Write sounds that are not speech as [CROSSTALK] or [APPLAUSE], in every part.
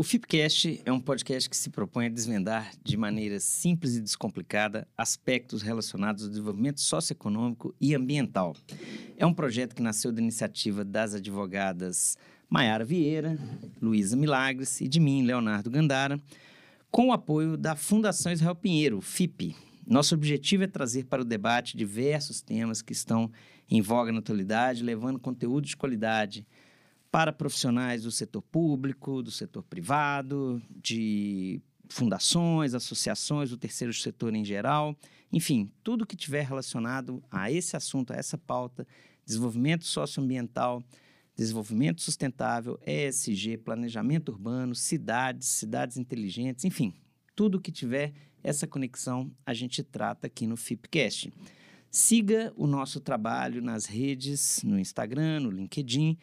O Fipcast é um podcast que se propõe a desvendar de maneira simples e descomplicada aspectos relacionados ao desenvolvimento socioeconômico e ambiental. É um projeto que nasceu da iniciativa das advogadas Maiara Vieira, Luísa Milagres e de mim, Leonardo Gandara, com o apoio da Fundação Israel Pinheiro, FIP. Nosso objetivo é trazer para o debate diversos temas que estão em voga na atualidade, levando conteúdo de qualidade para profissionais do setor público, do setor privado, de fundações, associações, do terceiro setor em geral, enfim, tudo que tiver relacionado a esse assunto, a essa pauta, desenvolvimento socioambiental, desenvolvimento sustentável, ESG, planejamento urbano, cidades, cidades inteligentes, enfim, tudo que tiver essa conexão a gente trata aqui no Fipcast. Siga o nosso trabalho nas redes, no Instagram, no LinkedIn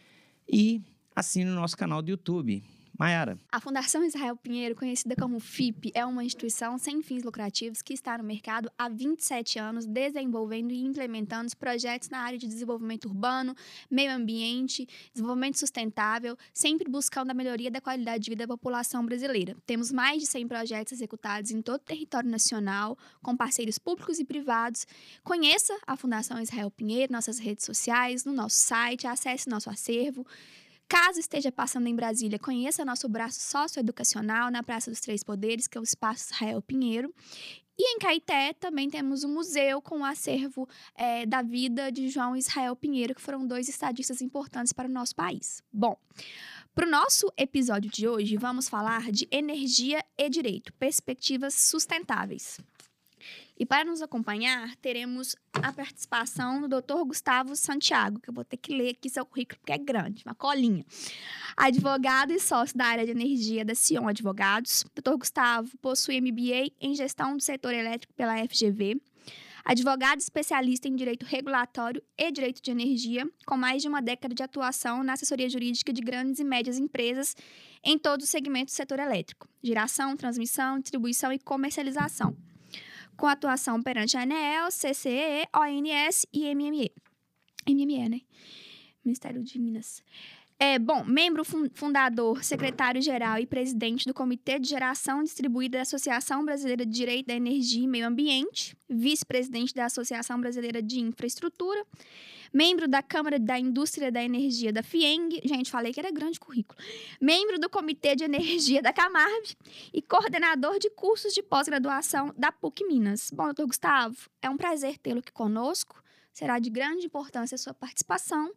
e assine o nosso canal do YouTube. Mayara. A Fundação Israel Pinheiro, conhecida como FIP, é uma instituição sem fins lucrativos que está no mercado há 27 anos, desenvolvendo e implementando projetos na área de desenvolvimento urbano, meio ambiente, desenvolvimento sustentável, sempre buscando a melhoria da qualidade de vida da população brasileira. Temos mais de 100 projetos executados em todo o território nacional, com parceiros públicos e privados. Conheça a Fundação Israel Pinheiro, nossas redes sociais, no nosso site, acesse nosso acervo. Caso esteja passando em Brasília, conheça nosso braço socioeducacional na Praça dos Três Poderes, que é o Espaço Israel Pinheiro. E em Caeté também temos um museu com o acervo é, da vida de João Israel Pinheiro, que foram dois estadistas importantes para o nosso país. Bom, para o nosso episódio de hoje, vamos falar de energia e direito, perspectivas sustentáveis. E para nos acompanhar, teremos a participação do Dr. Gustavo Santiago, que eu vou ter que ler aqui seu currículo, porque é grande, uma colinha. Advogado e sócio da área de energia da Sion Advogados. Dr. Gustavo possui MBA em gestão do setor elétrico pela FGV. Advogado especialista em direito regulatório e direito de energia, com mais de uma década de atuação na assessoria jurídica de grandes e médias empresas em todos os segmentos do setor elétrico: geração, transmissão, distribuição e comercialização com atuação perante a ANEEL, CCE, ONS e MME. MME, né? Ministério de Minas. É, bom, membro fundador, secretário-geral e presidente do Comitê de Geração Distribuída da Associação Brasileira de Direito da Energia e Meio Ambiente, vice-presidente da Associação Brasileira de Infraestrutura, membro da Câmara da Indústria da Energia da FIENG, gente, falei que era grande currículo, membro do Comitê de Energia da Camarb e coordenador de cursos de pós-graduação da PUC Minas. Bom, doutor Gustavo, é um prazer tê-lo aqui conosco, será de grande importância a sua participação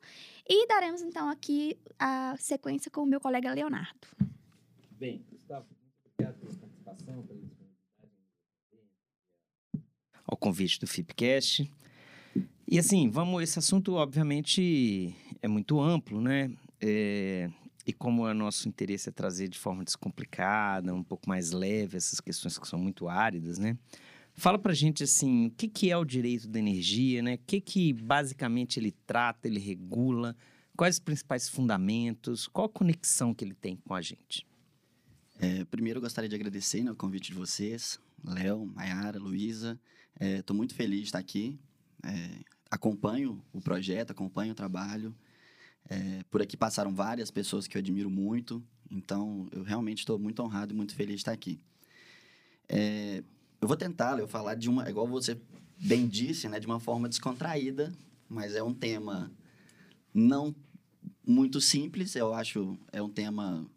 e daremos então aqui a sequência com o meu colega Leonardo. Bem, Gustavo, muito obrigado pela participação, pela ao convite do FIPCast. E assim, vamos, esse assunto obviamente é muito amplo, né? É, e como o nosso interesse é trazer de forma descomplicada, um pouco mais leve essas questões que são muito áridas, né? Fala pra gente assim, o que, que é o direito da energia, né? O que, que basicamente ele trata, ele regula, quais os principais fundamentos, qual a conexão que ele tem com a gente? É, primeiro, eu gostaria de agradecer né, o convite de vocês, Léo, Mayara, Luísa. Estou é, muito feliz de estar aqui. É, acompanho o projeto, acompanho o trabalho. É, por aqui passaram várias pessoas que eu admiro muito, então eu realmente estou muito honrado e muito feliz de estar aqui. Eu vou tentar, eu falar de uma, igual você bem disse, né, de uma forma descontraída, mas é um tema não muito simples, eu acho, é um tema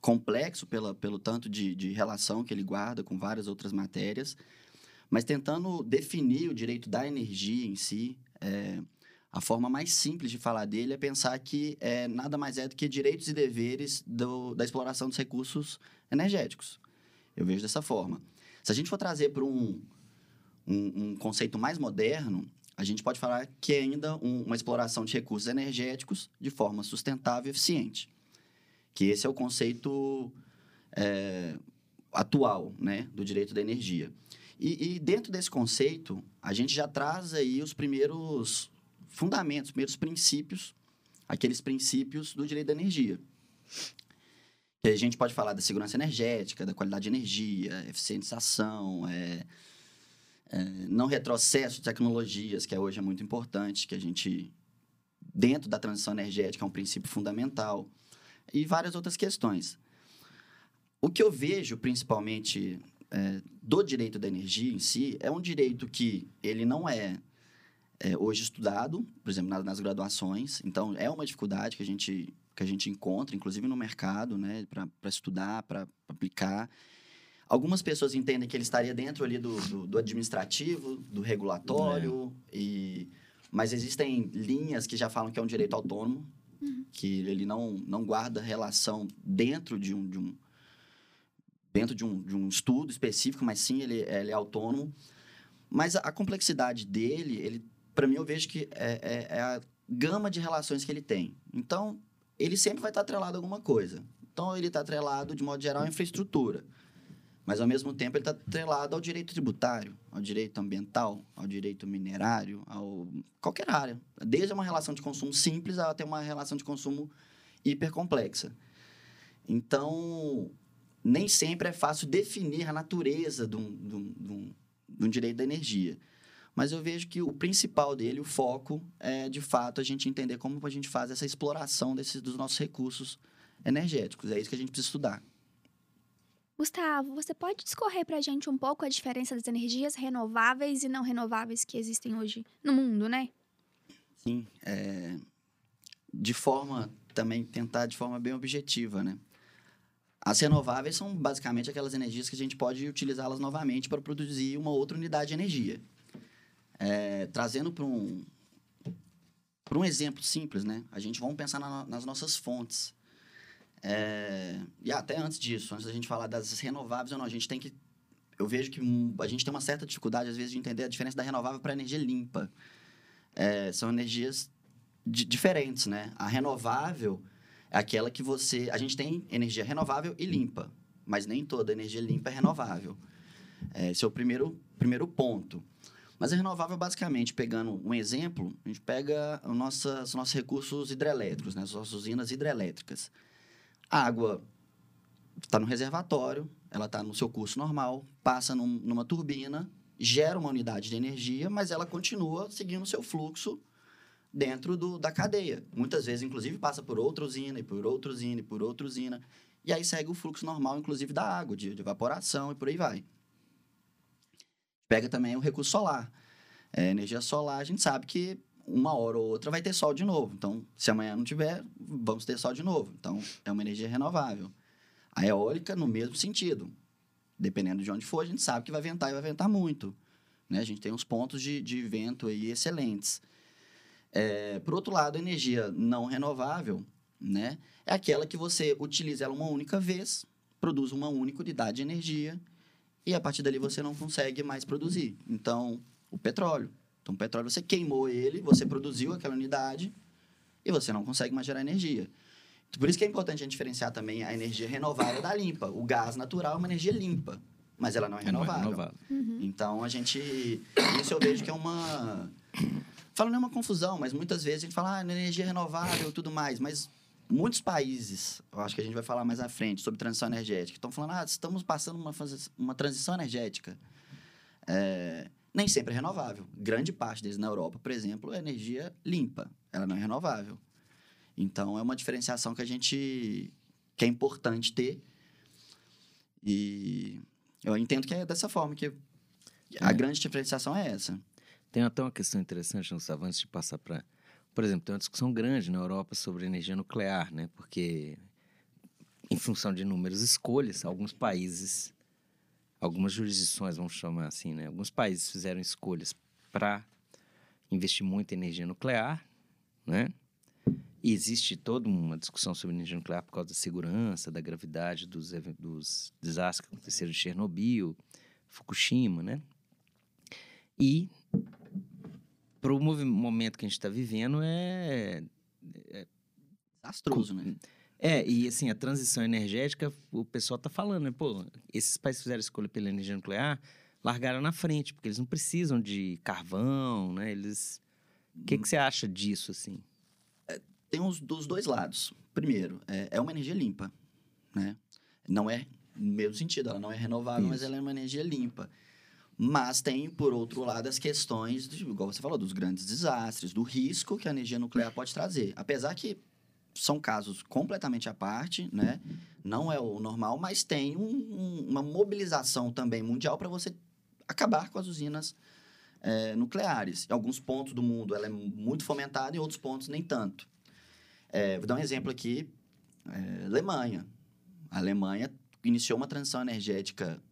complexo pela, pelo tanto de, de relação que ele guarda com várias outras matérias, mas tentando definir o direito da energia em si, é, a forma mais simples de falar dele é pensar que é, nada mais é do que direitos e deveres do, da exploração dos recursos energéticos. Eu vejo dessa forma. Se a gente for trazer para um, um, um, conceito mais moderno, a gente pode falar que é ainda um, uma exploração de recursos energéticos de forma sustentável e eficiente. Que esse é o conceito é, atual né, do direito da energia. E, e, dentro desse conceito, a gente já traz aí os primeiros fundamentos, os primeiros princípios, aqueles princípios do direito da energia. Que a gente pode falar da segurança energética, da qualidade de energia, eficientização, é, é, não retrocesso de tecnologias, que hoje é muito importante, que a gente, dentro da transição energética, é um princípio fundamental, e várias outras questões. o que eu vejo, principalmente, é, do direito da energia em si, é um direito que ele não é, é hoje estudado, por exemplo, nas, nas, graduações. Então, é uma dificuldade que a gente, que a gente encontra, inclusive no mercado, né, para estudar, para aplicar. Algumas pessoas entendem que ele estaria dentro ali do, do, do administrativo, do regulatório, é. e... mas existem linhas que já falam que é um direito autônomo, uhum. que ele não, não guarda relação dentro de um, de um, dentro de um, de um estudo específico, mas sim, ele, ele é autônomo. Mas a, a complexidade dele, ele, para mim, eu vejo que é, é, é, a gama de relações que ele tem. Então, ele sempre vai estar atrelado a alguma coisa. Então, ele está atrelado, de modo geral, à infraestrutura. Mas, ao mesmo tempo, ele está atrelado ao direito tributário, ao direito ambiental, ao direito minerário, ao qualquer área. Desde uma relação de consumo simples até uma relação de consumo hipercomplexa. Então, nem sempre é fácil definir a natureza de um, de um, de um, de um direito da energia. Mas eu vejo que o principal dele, o foco, é de fato a gente entender como a gente faz essa exploração desses, dos nossos recursos energéticos. É isso que a gente precisa estudar. Gustavo, você pode discorrer para a gente um pouco a diferença das energias renováveis e não renováveis que existem hoje no mundo, né? Sim. É... De forma, também tentar de forma bem objetiva, né? As renováveis são basicamente aquelas energias que a gente pode utilizá-las novamente para produzir uma outra unidade de energia. É, trazendo para um, para um exemplo simples, né? A gente vamos pensar na, nas nossas fontes. É, e até antes disso, antes da gente falar das renováveis ou não, a gente tem que. Eu vejo que a gente tem uma certa dificuldade, às vezes, de entender a diferença da renovável para a energia limpa. É, são energias diferentes, né? A renovável é aquela que você. A gente tem energia renovável e limpa, mas nem toda energia limpa é renovável. É, esse é o primeiro, primeiro ponto. Mas a renovável, basicamente, pegando um exemplo, a gente pega os nossos, os nossos recursos hidrelétricos, né? as nossas usinas hidrelétricas. A água está no reservatório, ela está no seu curso normal, passa num, numa turbina, gera uma unidade de energia, mas ela continua seguindo o seu fluxo dentro do, da cadeia. Muitas vezes, inclusive, passa por outra usina, e por outra usina, e por outra usina. E aí segue o fluxo normal, inclusive, da água, de, de evaporação e por aí vai. Pega também o recurso solar. É, energia solar, a gente sabe que uma hora ou outra vai ter sol de novo. Então, se amanhã não tiver, vamos ter sol de novo. Então, é uma energia renovável. A eólica, no mesmo sentido. Dependendo de onde for, a gente sabe que vai ventar e vai ventar muito. Né? A gente tem uns pontos de, de vento aí excelentes. É, por outro lado, a energia não renovável, né, é aquela que você utiliza ela uma única vez, produz uma única unidade de energia e a partir dali você não consegue mais produzir. Então, o petróleo. Então, o petróleo você queimou ele, você produziu aquela unidade e você não consegue mais gerar energia. Por isso que é importante a gente diferenciar também a energia renovável da limpa. O gás natural é uma energia limpa, mas ela não é renovável. Não é renovável. Uhum. Então, a gente... Isso eu vejo que é uma Falo não é uma confusão, mas muitas vezes a gente fala ah, energia renovável e tudo mais, mas muitos países, eu acho que a gente vai falar mais à frente sobre transição energética, estão falando, ah, estamos passando uma, uma transição energética. É, nem sempre é renovável. Grande parte deles na Europa, por exemplo, é energia limpa, ela não é renovável. Então, é uma diferenciação que a gente que é importante ter. E eu entendo que é dessa forma que a é. grande diferenciação é essa. Tem até uma questão interessante, Gustavo, antes de passar para. Por exemplo, tem uma discussão grande na Europa sobre energia nuclear, né? Porque, em função de inúmeras escolhas, alguns países, algumas jurisdições, vamos chamar assim, né? Alguns países fizeram escolhas para investir muito em energia nuclear, né? E existe toda uma discussão sobre energia nuclear por causa da segurança, da gravidade dos, dos desastres que aconteceram em Chernobyl, Fukushima, né? E para o momento que a gente está vivendo é, é desastroso, né? É, e assim, a transição energética, o pessoal tá falando, né? Pô, esses países fizeram escolha pela energia nuclear, largaram na frente, porque eles não precisam de carvão, né? Eles... O que, que você acha disso, assim? É, tem os dos dois lados. Primeiro, é, é, uma energia limpa, né? Não é no mesmo sentido, ela não é renovável, Isso. mas ela é uma energia limpa. Mas tem, por outro lado, as questões, de, igual você falou, dos grandes desastres, do risco que a energia nuclear pode trazer. Apesar que são casos completamente à parte, né? Não é o normal, mas tem um, um, uma mobilização também mundial para você acabar com as usinas é, nucleares. Em alguns pontos do mundo ela é muito fomentada, em outros pontos nem tanto. É, vou dar um exemplo aqui: é, Alemanha. A Alemanha iniciou uma transição energética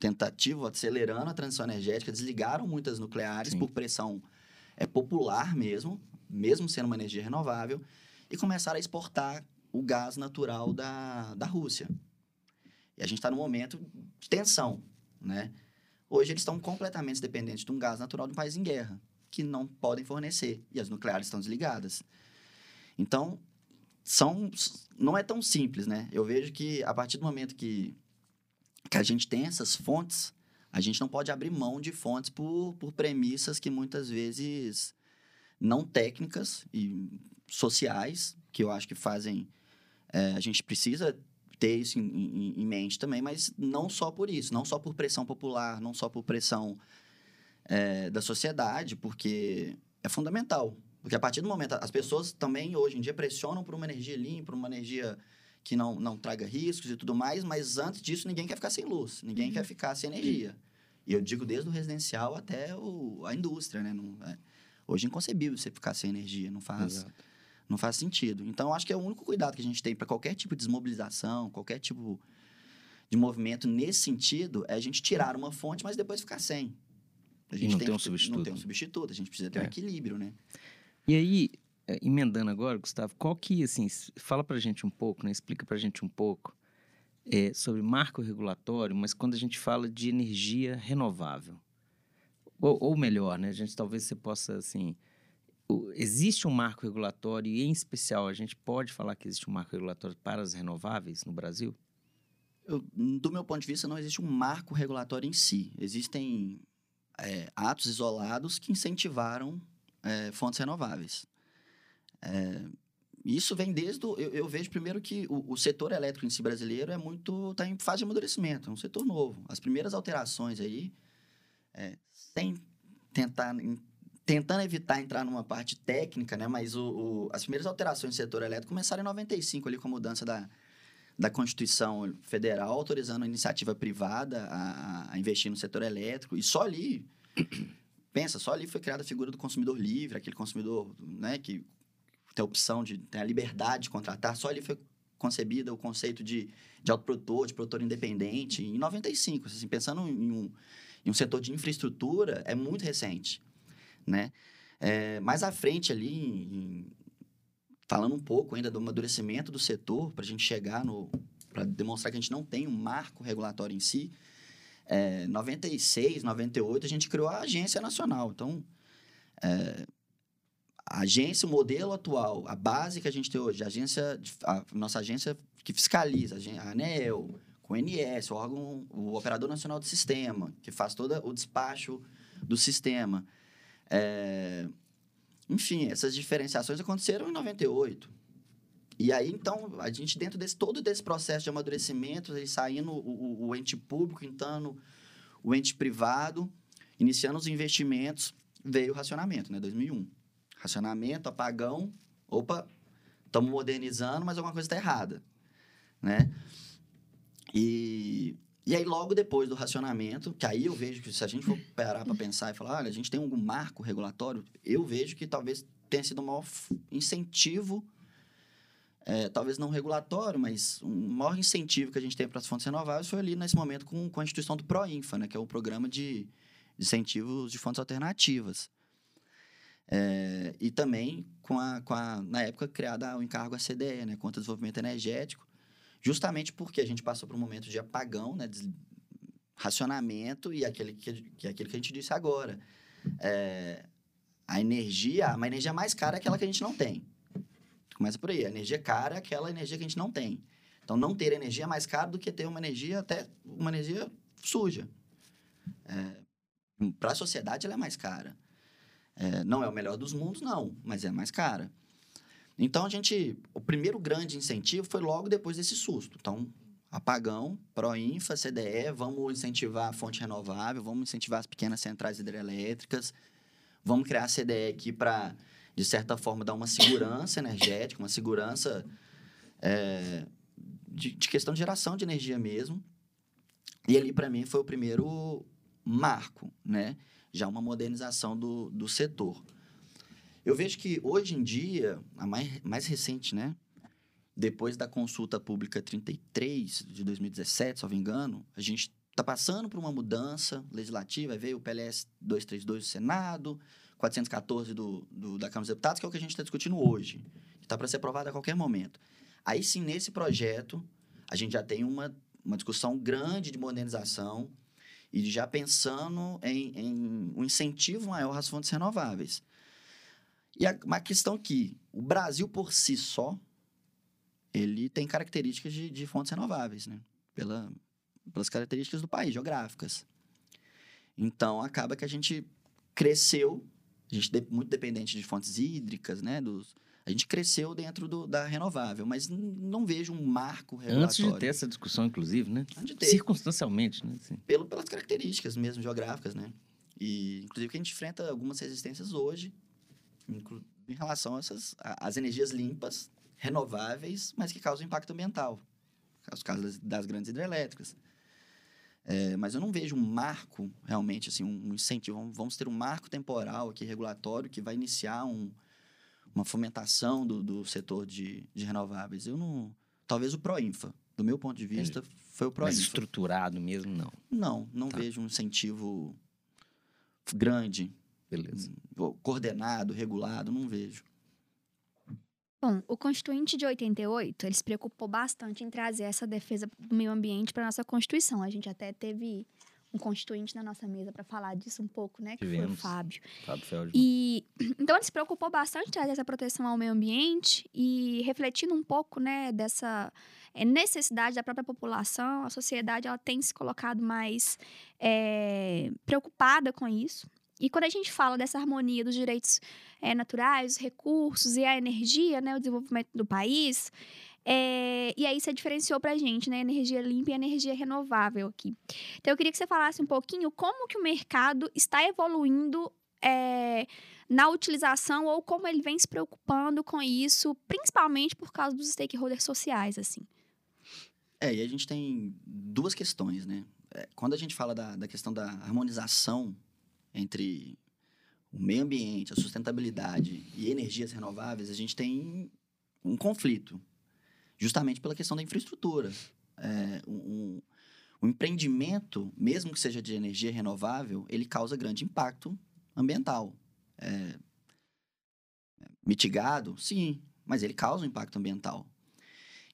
tentativa, acelerando a transição energética, desligaram muitas nucleares Sim. por pressão é, popular mesmo, mesmo sendo uma energia renovável, e começaram a exportar o gás natural da, da Rússia. E a gente está num momento de tensão, né? Hoje eles estão completamente dependentes de um gás natural de um país em guerra, que não podem fornecer, e as nucleares estão desligadas. Então, são, não é tão simples, né? Eu vejo que a partir do momento que, que a gente tem essas fontes, a gente não pode abrir mão de fontes por, por premissas que muitas vezes não técnicas e sociais, que eu acho que fazem. É, a gente precisa ter isso em, em, em, mente também, mas não só por isso, não só por pressão popular, não só por pressão é, da sociedade, porque é fundamental. Porque a partir do momento, as pessoas também hoje em dia pressionam por uma energia limpa, por uma energia que não, não traga riscos e tudo mais, mas antes disso ninguém quer ficar sem luz, ninguém uhum. quer ficar sem energia. E eu digo desde o residencial até o, a indústria, né? Não, é, hoje é inconcebível você ficar sem energia, não faz. Exato não faz sentido. Então, acho que é o único cuidado que a gente tem para qualquer tipo de desmobilização, qualquer tipo de movimento nesse sentido, é a gente tirar uma fonte, mas depois ficar sem. A gente não tem, tem um substituto. Não tem um substituto, a gente precisa ter é. um equilíbrio, né? E aí, emendando agora, Gustavo, qual que, assim, fala pra gente um pouco, né? Explica pra gente um pouco é, sobre marco regulatório, mas quando a gente fala de energia renovável. Ou, ou melhor, né? A gente talvez você possa, assim, existe um marco regulatório e, em especial, a gente pode falar que existe um marco regulatório para as renováveis no Brasil? Eu, do meu ponto de vista, não existe um marco regulatório em si. Existem é, atos isolados que incentivaram é, fontes renováveis. É, isso vem desde. O, eu, eu, vejo primeiro que o, o, setor elétrico em si brasileiro é muito. está em fase de amadurecimento, é um setor novo. As primeiras alterações aí, é, sem tentar tentando evitar entrar numa parte técnica, né? Mas o, as primeiras alterações do setor elétrico começaram em 95, ali com a mudança da, da Constituição Federal, autorizando a iniciativa privada a, a investir no setor elétrico. E só ali, [COUGHS] pensa, só ali foi criada a figura do consumidor livre, aquele consumidor né, que tem a opção de ter a liberdade de contratar. Só ali foi concebida o conceito de, de autoprodutor, de produtor independente, em 95. Assim, pensando em um, em um setor de infraestrutura, é muito recente né? É, mais à frente ali, em, falando um pouco ainda do amadurecimento do setor, para a gente chegar no... para demonstrar que a gente não tem um marco regulatório em si, é, 96, 98, a gente criou a Agência Nacional. Então, é, a agência, o modelo atual, a base que a gente tem hoje, a agência, a nossa agência que fiscaliza, a ANEL, com o NS, o órgão, o Operador Nacional do Sistema, que faz todo o despacho do sistema. É... Enfim, essas diferenciações aconteceram em 98. E aí, então, a gente, dentro desse todo desse processo de amadurecimento, saindo o, o, o ente público, entrando o ente privado, iniciando os investimentos, veio o racionamento, né? 2001. Racionamento, apagão, opa, estamos modernizando, mas alguma coisa está errada, né? E e aí, logo depois do racionamento, que aí eu vejo que se a gente for parar para pensar e falar, olha, a gente tem algum marco regulatório, eu vejo que talvez tenha sido um maior incentivo, é, talvez não regulatório, mas um maior incentivo que a gente tem para as fontes renováveis foi ali nesse momento com, com a instituição do PROINFA, né, que é o programa de incentivos de fontes alternativas. É, e também com a, com a, na época, criada o encargo ACDE, né, contra o desenvolvimento energético, Justamente porque a gente passou por um momento de apagão, né? De racionamento e aquele que, que aquele que a gente disse agora. É, a energia, uma energia mais cara é aquela que a gente não tem. Começa por aí. A energia cara é aquela energia que a gente não tem. Então, não ter energia é mais caro do que ter uma energia, até uma energia suja. É, Para a sociedade, ela é mais cara. É, não é o melhor dos mundos, não, mas é mais cara. Então, a gente... O primeiro grande incentivo foi logo depois desse susto. Então, apagão, Proinfa, CDE, vamos incentivar a fonte renovável, vamos incentivar as pequenas centrais hidrelétricas, vamos criar a CDE aqui para de certa forma, dar uma segurança [LAUGHS] energética, uma segurança é, de, de questão de geração de energia mesmo. E ali, para mim, foi o primeiro marco, né? Já uma modernização do, do setor. Eu vejo que hoje em dia, a mais, mais recente, né? Depois da consulta pública 33 de 2017, se não me engano, a gente está passando por uma mudança legislativa. Veio o PLS 232 do Senado, 414 do, do, da Câmara dos Deputados, que é o que a gente está discutindo hoje, está para ser aprovado a qualquer momento. Aí sim, nesse projeto, a gente já tem uma, uma discussão grande de modernização e já pensando em, em um incentivo maior às fontes renováveis. E a, uma questão que o Brasil por si só, ele tem características de, de fontes renováveis, né? Pela, pelas características do país, geográficas. Então, acaba que a gente cresceu, a gente é muito dependente de fontes hídricas, né? Dos, a gente cresceu dentro do, da renovável, mas não vejo um marco regulatório. Antes de ter essa discussão, inclusive, né? Antes de ter. Circunstancialmente, né? Sim. Pelo, pelas características mesmo geográficas, né? E, inclusive, que a gente enfrenta algumas resistências hoje em relação a essas as energias limpas, renováveis, mas que causam impacto ambiental. Os casos das, das grandes hidrelétricas. É, mas eu não vejo um marco, realmente, assim, um incentivo. Vamos ter um marco temporal aqui, regulatório, que vai iniciar um, uma fomentação do, do setor de, de renováveis. Eu não... Talvez o Proinfa, do meu ponto de vista, Entendi. foi o Proinfa. Mas estruturado mesmo, não? Não, não tá. vejo um incentivo grande. Beleza. Hum, coordenado, regulado, não vejo. Bom, o Constituinte de 88, ele se preocupou bastante em trazer essa defesa do meio ambiente para nossa Constituição. A gente até teve um constituinte na nossa mesa para falar disso um pouco, né? Que Tivemos. foi o Fábio. Fábio Feldman. E [CLEARS THROAT] então ele se preocupou bastante essa proteção ao meio ambiente e refletindo um pouco, né, dessa é, necessidade da própria população, a sociedade ela tem se colocado mais é, preocupada com isso. E quando a gente fala dessa harmonia dos direitos é, naturais, os recursos e a energia, né, o desenvolvimento do país, é, e aí você diferenciou para a gente, né? Energia limpa e energia renovável aqui. Então eu queria que você falasse um pouquinho como que o mercado está evoluindo é, na utilização ou como ele vem se preocupando com isso, principalmente por causa dos stakeholders sociais, assim. É, e a gente tem duas questões, né? É, quando a gente fala da, da questão da harmonização entre o meio ambiente, a sustentabilidade e energias renováveis, a gente tem um conflito justamente pela questão da infraestrutura. É, um, um, empreendimento, mesmo que seja de energia renovável, ele causa grande impacto ambiental. É, mitigado, sim, mas ele causa um impacto ambiental.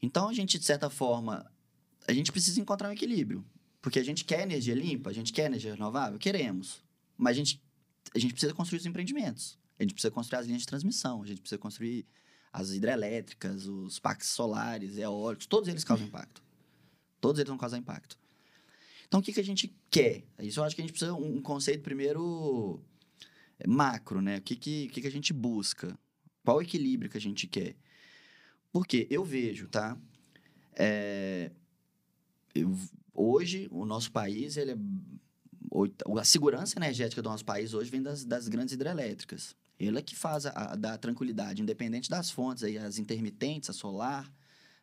Então, a gente, de certa forma, a gente precisa encontrar um equilíbrio. Porque a gente quer energia limpa, a gente quer energia renovável, queremos. Mas a gente, a gente precisa construir os empreendimentos. A gente precisa construir as linhas de transmissão, a gente precisa construir as hidrelétricas, os parques solares, eólicos, todos eles causam impacto. Todos eles vão causar impacto. Então, o que, que a gente quer? Isso eu acho que a gente precisa um conceito primeiro é, macro, né? O que, que, que, que a gente busca? Qual o equilíbrio que a gente quer? Porque eu vejo, tá? É, eu, hoje, o nosso país, ele é, a segurança energética do nosso país hoje vem das, das grandes hidrelétricas. Ele é que faz a, a da tranquilidade, independente das fontes, aí, as intermitentes, a solar,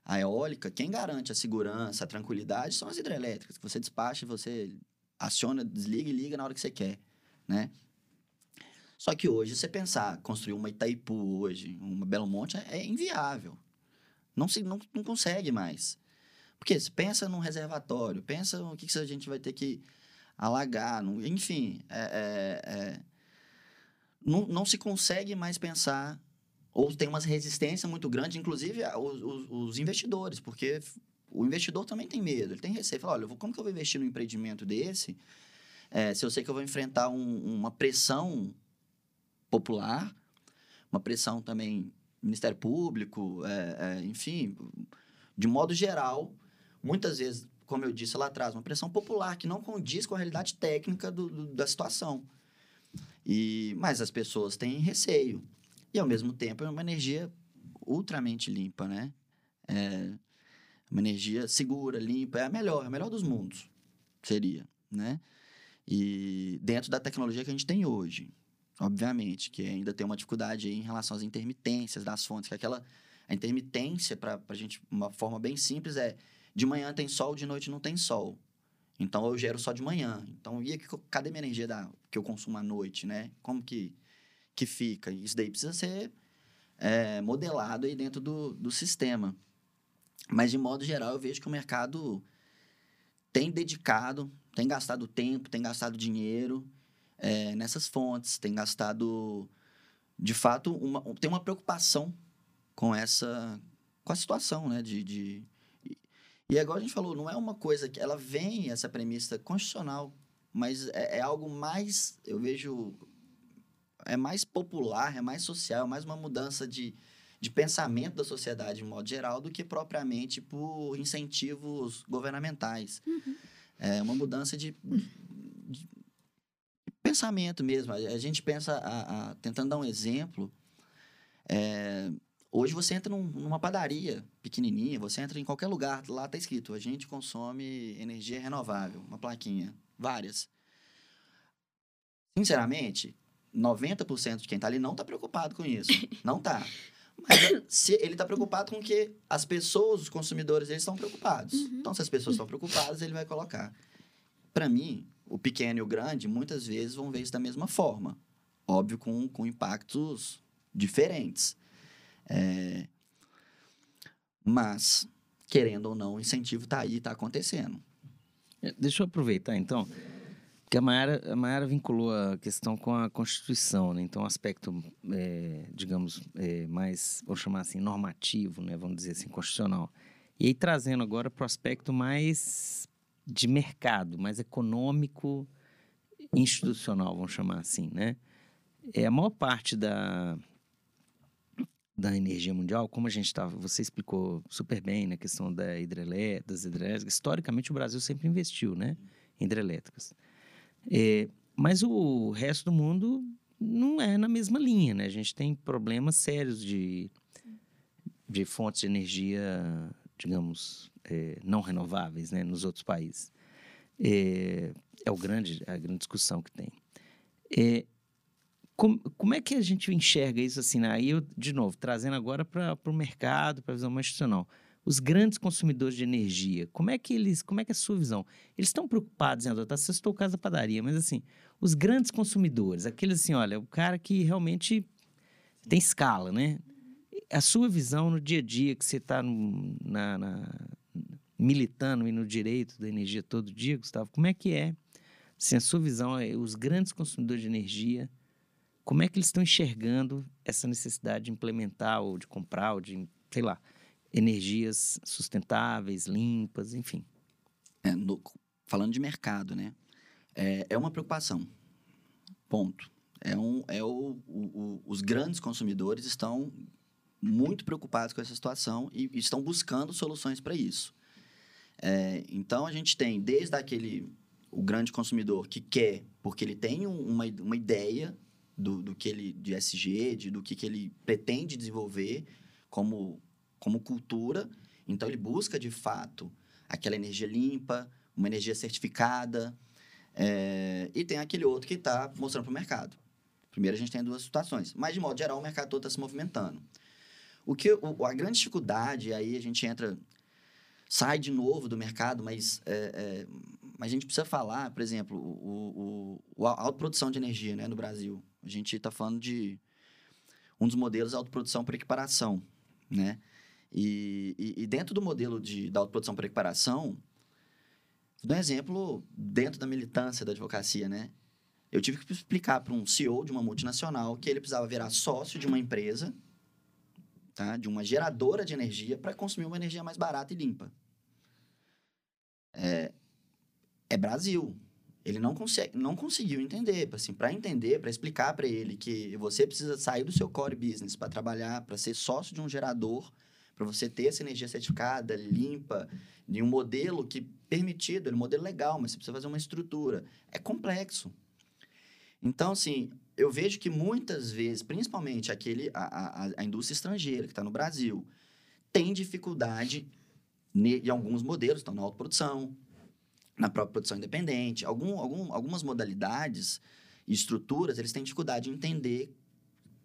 a eólica, quem garante a segurança, a tranquilidade são as hidrelétricas, que você despacha, você aciona, desliga e liga na hora que você quer, né? Só que hoje, você pensar, construir uma Itaipu hoje, uma Belo Monte, é, é inviável. Não, se, não, não consegue mais. Porque se pensa num reservatório, pensa o que, que a gente vai ter que alagar, enfim, é, é, é não, não se consegue mais pensar ou tem uma resistência muito grande, inclusive os, os, os, investidores, porque o investidor também tem medo, ele tem receio. Fala, olha, como que eu vou investir num empreendimento desse é, se eu sei que eu vou enfrentar um, uma pressão popular, uma pressão também Ministério Público, é, é, enfim, de modo geral, muitas vezes, como eu disse lá atrás, uma pressão popular que não condiz com a realidade técnica do, do, da situação. E, mas as pessoas têm receio. E, ao mesmo tempo, é uma energia ultramente limpa, né? É uma energia segura, limpa, é a melhor, a melhor dos mundos, seria, né? E dentro da tecnologia que a gente tem hoje. obviamente, que ainda tem uma dificuldade em relação às intermitências das fontes, que é aquela a intermitência, para a gente, uma forma bem simples, é de manhã tem sol, de noite não tem sol. Então eu gero só de manhã. Então, e aqui, cadê minha energia da, que eu consumo à noite, né? Como que, que fica? Isso daí precisa ser é, modelado aí dentro do, do sistema. Mas, de modo geral, eu vejo que o mercado tem dedicado, tem gastado tempo, tem gastado dinheiro é, nessas fontes, tem gastado, de fato, uma, tem uma preocupação com essa com a situação, né? De, de, e agora a gente falou, não é uma coisa que ela vem essa premissa constitucional, mas é, é algo mais, eu vejo, é mais popular, é mais social, é mais uma mudança de, de pensamento da sociedade de modo geral do que propriamente por incentivos governamentais. Uhum. É uma mudança de, de, pensamento mesmo. A, gente pensa, a, a, tentando dar um exemplo, é, Hoje você entra num, numa padaria pequenininha, você entra em qualquer lugar, lá está escrito, a gente consome energia renovável, uma plaquinha, várias. Sinceramente, 90% de quem está ali não está preocupado com isso. [LAUGHS] Não está. Mas se ele está preocupado com que as pessoas, os consumidores, eles estão preocupados. Uhum. Então, se as pessoas estão preocupadas, ele vai colocar. Para mim, o pequeno e o grande, muitas vezes vão ver isso da mesma forma. Óbvio, com, com impactos diferentes. É... Mas, querendo ou não, o incentivo está aí, está acontecendo. É, deixa eu aproveitar, então, que a Mayara, a Mayara vinculou a questão com a Constituição, né? Então, um aspecto, é, digamos, é, mais, vou chamar assim, normativo, né? Vamos dizer assim, constitucional. E aí, trazendo agora para o aspecto mais de mercado, mais econômico, institucional, vamos chamar assim, né? É, a maior parte da, da energia mundial, como a gente estava, você explicou super bem na né, questão da hidrelé, das hidrelétricas, historicamente o Brasil sempre investiu, né, em hidrelétricas. É, mas o resto do mundo não é na mesma linha, né? A gente tem problemas sérios de, de fontes de energia, digamos, é, não renováveis, né, nos outros países. É, é o grande, a grande discussão que tem. É, como, como é que a gente enxerga isso assim? Né? Aí eu, de novo, trazendo agora para o mercado, para a visão mais institucional. Os grandes consumidores de energia, como é que eles, como é que é a sua visão? Eles estão preocupados em adotar, você citou o caso da padaria, mas assim, os grandes consumidores, aqueles assim, olha, o cara que realmente tem escala, né? A sua visão no dia a dia, que você está na, na, militando e no direito da energia todo dia, Gustavo, como é que é? Assim, a sua visão, é, os grandes consumidores de energia, como é que eles estão enxergando essa necessidade de implementar ou de comprar ou de, sei lá, energias sustentáveis, limpas, enfim? É, no, falando de mercado, né? É, é, uma preocupação. Ponto. É um, é o, o, o, os grandes consumidores estão muito preocupados com essa situação e, estão buscando soluções para isso. É, então a gente tem desde aquele o grande consumidor que quer, porque ele tem uma, uma ideia do, do que ele de SG, de, do que, que ele pretende desenvolver como, como cultura. Então ele busca de fato aquela energia limpa, uma energia certificada. É, e tem aquele outro que está mostrando para o mercado. Primeiro a gente tem duas situações, mas de modo geral o mercado todo está se movimentando. O que o, a grande dificuldade aí a gente entra sai de novo do mercado, mas é, é, mas a gente precisa falar, por exemplo, o, o, a autoprodução de energia né, no Brasil. A gente está falando de um dos modelos de autoprodução por equiparação, né? E, e, e, dentro do modelo de, da autoprodução por equiparação, vou dar um exemplo dentro da militância da advocacia, né? Eu tive que explicar para um CEO de uma multinacional que ele precisava virar sócio de uma empresa, tá? de uma geradora de energia, para consumir uma energia mais barata e limpa. É, é Brasil. Ele não, consegue, não conseguiu entender. Assim, para entender, para explicar para ele que você precisa sair do seu core business para trabalhar, para ser sócio de um gerador, para você ter essa energia certificada, limpa, de um modelo que permitido, é um modelo legal, mas você precisa fazer uma estrutura. É complexo. Então, assim, eu vejo que muitas vezes, principalmente aquele, a, a, a indústria estrangeira que está no Brasil, tem dificuldade em alguns modelos, estão na autoprodução, na própria produção independente, algum, algum, algumas modalidades e estruturas, eles têm dificuldade de entender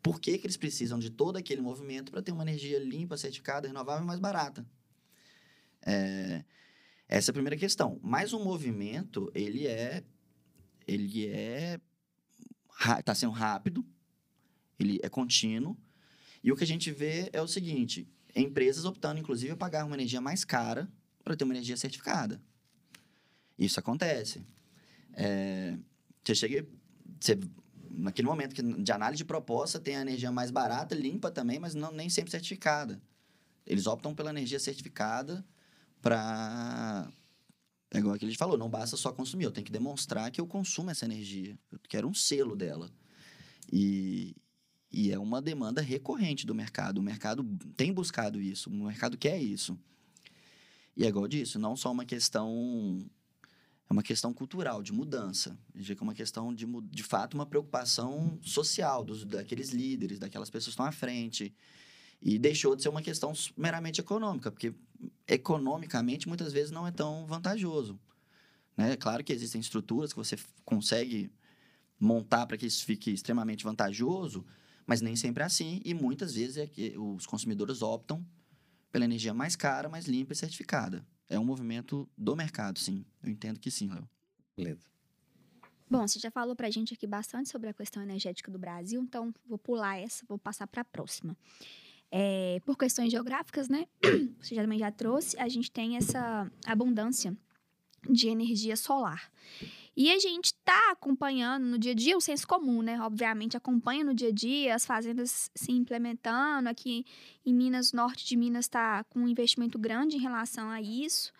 por que, que eles precisam de todo aquele movimento para ter uma energia limpa, certificada, renovável e mais barata. É, essa é a primeira questão. Mas o movimento, ele é... Ele é... Está sendo rápido, ele é contínuo, e o que a gente vê é o seguinte, empresas optando, inclusive, a pagar uma energia mais cara para ter uma energia certificada. Isso acontece. É, você chega... Você, naquele momento que, de análise de proposta, tem a energia mais barata, limpa também, mas não, nem sempre certificada. Eles optam pela energia certificada para... É igual que gente falou, não basta só consumir, eu tenho que demonstrar que eu consumo essa energia. Eu quero um selo dela. E, e é uma demanda recorrente do mercado. O mercado tem buscado isso, o mercado quer isso. E é igual disso, não só uma questão. É uma questão cultural, de mudança. É uma questão de, de fato, uma preocupação social dos, daqueles líderes, daquelas pessoas que estão à frente. E deixou de ser uma questão meramente econômica, porque economicamente muitas vezes não é tão vantajoso. Né? Claro que existem estruturas que você consegue montar para que isso fique extremamente vantajoso, mas nem sempre é assim. E muitas vezes é que os consumidores optam pela energia mais cara, mais limpa e certificada. É um movimento do mercado, sim. Eu entendo que sim, Léo. Beleza. Bom, você já falou para a gente aqui bastante sobre a questão energética do Brasil, então vou pular essa, vou passar para a próxima. É, por questões geográficas, né? [CLEARS THROAT] Você já também já trouxe, a gente tem essa abundância de energia solar. E a gente está acompanhando no dia a dia o senso comum, né? Obviamente acompanha no dia a dia as fazendas se implementando. Aqui em Minas, norte de Minas está com um investimento grande em relação a isso.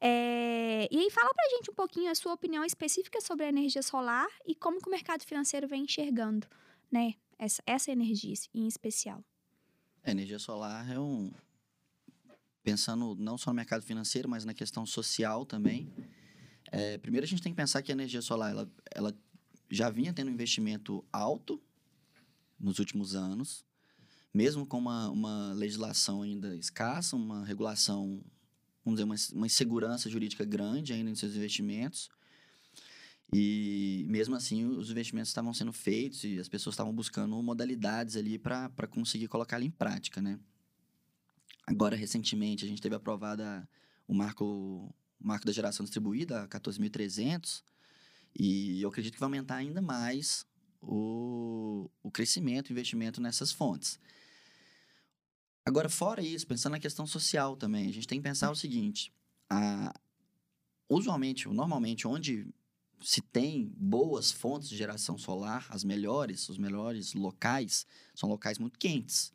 É... E aí fala pra gente um pouquinho a sua opinião específica sobre a energia solar e como que o mercado financeiro vem enxergando, né? Essa, essa energia em especial. A energia solar é um. Pensando não só no mercado financeiro, mas na questão social também. É, primeiro, a gente tem que pensar que a energia solar ela, ela já vinha tendo um investimento alto nos últimos anos, mesmo com uma, uma legislação ainda escassa, uma regulação, vamos dizer, uma, uma insegurança jurídica grande ainda em seus investimentos. E mesmo assim, os investimentos estavam sendo feitos e as pessoas estavam buscando modalidades ali para conseguir colocá-lo em prática, né? Agora, recentemente, a gente teve aprovada o marco, marco da geração distribuída, 14.300, e eu acredito que vai aumentar ainda mais o, o crescimento, o investimento nessas fontes. Agora, fora isso, pensando na questão social também, a gente tem que pensar o seguinte: a, usualmente, normalmente, onde se tem boas fontes de geração solar, as melhores, os melhores locais, são locais muito quentes.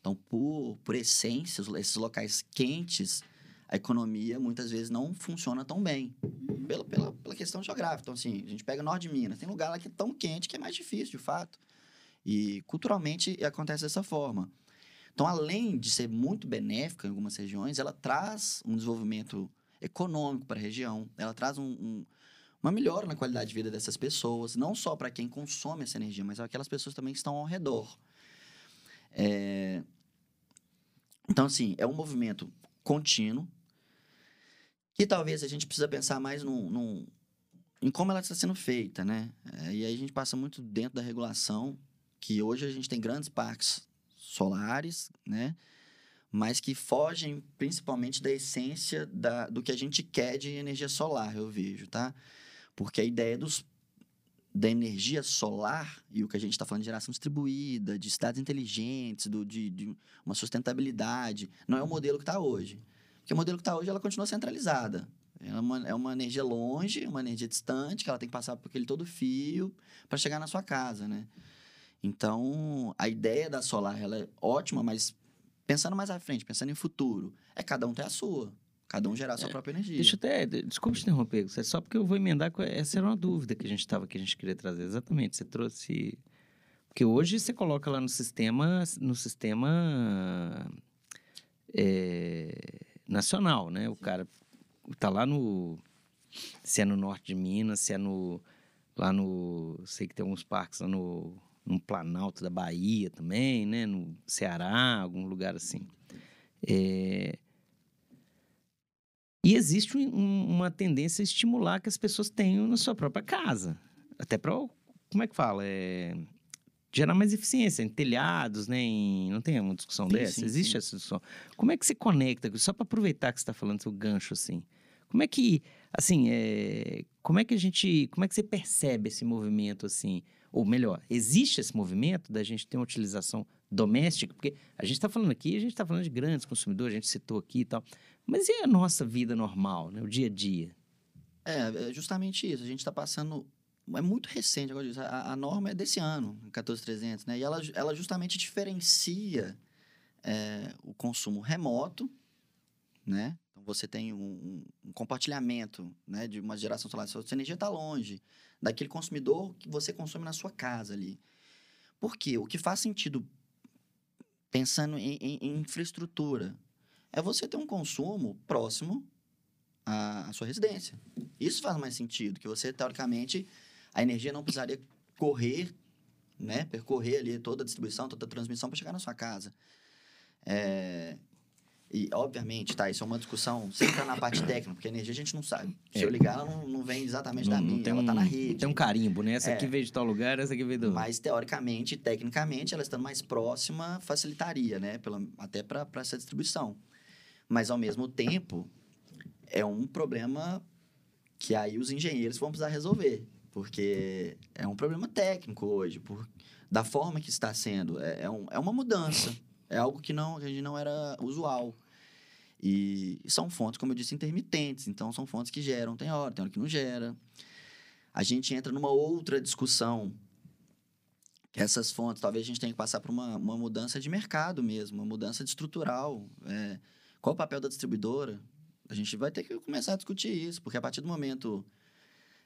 Então, por, por essência, esses locais quentes, a economia muitas vezes não funciona tão bem. Pela, pela, pela questão geográfica. Então, assim, a gente pega norte de Minas, tem lugar lá que é tão quente que é mais difícil, de fato. E culturalmente acontece dessa forma. Então, além de ser muito benéfica em algumas regiões, ela traz um desenvolvimento econômico para a região, ela traz um, um uma melhora na qualidade de vida dessas pessoas, não só para quem consome essa energia, mas aquelas pessoas também que estão ao redor. É... Então, assim, é um movimento contínuo que talvez a gente precisa pensar mais num, num em como ela está sendo feita, né? É, e aí a gente passa muito dentro da regulação, que hoje a gente tem grandes parques solares, né? Mas que fogem principalmente da essência da, do que a gente quer de energia solar, eu vejo, tá? Porque a ideia dos, da energia solar e o que a gente está falando de geração distribuída, de cidades inteligentes, do, de, de uma sustentabilidade, não é o modelo que está hoje. Porque o modelo que está hoje ela continua centralizada. É uma, é uma energia longe, uma energia distante, que ela tem que passar por aquele todo fio para chegar na sua casa, né? Então, a ideia da solar ela é ótima, mas pensando mais à frente, pensando em futuro, é cada um ter a sua. Cada um gerar a sua é, própria energia. Deixa eu até. Desculpa te interromper, é só porque eu vou emendar. Com, essa era uma dúvida que a gente estava que a gente queria trazer. Exatamente. Você trouxe. Porque hoje você coloca lá no sistema. No sistema. É, nacional, né? O cara tá lá no. Se é no norte de Minas, se é no. Lá no. Sei que tem alguns parques lá no. No Planalto da Bahia também, né? No Ceará, algum lugar assim. É, e existe um, uma tendência a estimular que as pessoas tenham na sua própria casa. Até para como é que fala? É, gerar mais eficiência em telhados, né? Em, não tem uma discussão Sim, dessa? sim, Existe sim. essa discussão. Como é que se conecta? Só para aproveitar que você está falando seu gancho assim. Como é que, assim, é, como é que a gente, como é que você percebe esse movimento assim? Ou melhor, existe esse movimento da gente ter uma utilização doméstica? Porque a gente está falando aqui, a gente está falando de grandes consumidores, a gente citou aqui e tal. Mas e a nossa vida normal, né? O dia a dia? É, é justamente isso. A gente está passando. É muito recente, agora eu disse, a, a norma é desse ano, 14300, né? E ela, ela justamente diferencia é, o consumo remoto, né? Então você tem um- um compartilhamento né, de uma geração solar. Sua energia está longe daquele consumidor que você consome na sua casa ali. Por quê? O que faz sentido pensando em, em- em infraestrutura é você ter um consumo próximo à, à sua residência. Isso faz mais sentido, que você, teoricamente, a energia não precisaria correr, né? Percorrer ali toda a distribuição, toda a transmissão para chegar na sua casa. É, E, obviamente, tá, isso é uma discussão, sem entrar na parte técnica, porque a energia a gente não sabe. Se É. eu ligar, ela não, não vem exatamente da Não, minha, não tem ela um, tá na rede. tem um carimbo, né? Essa É. aqui veio de tal lugar, essa aqui veio do... Mas, teoricamente, tecnicamente, ela estando mais próxima, facilitaria, né? Pela, até para essa distribuição. Mas, ao mesmo tempo, é um problema que aí os engenheiros vão precisar resolver. Porque é um problema técnico hoje, por, da forma que está sendo. É, é, um- é uma mudança. É algo que, não, a gente não era usual. E são fontes, como eu disse, intermitentes. Então, são fontes que geram, tem hora, tem hora que não gera. A gente entra numa outra discussão essas fontes, talvez a gente tenha que passar por uma, uma mudança de mercado mesmo, uma mudança estrutural. É, qual o papel da distribuidora? A gente vai ter que começar a discutir isso, porque a partir do momento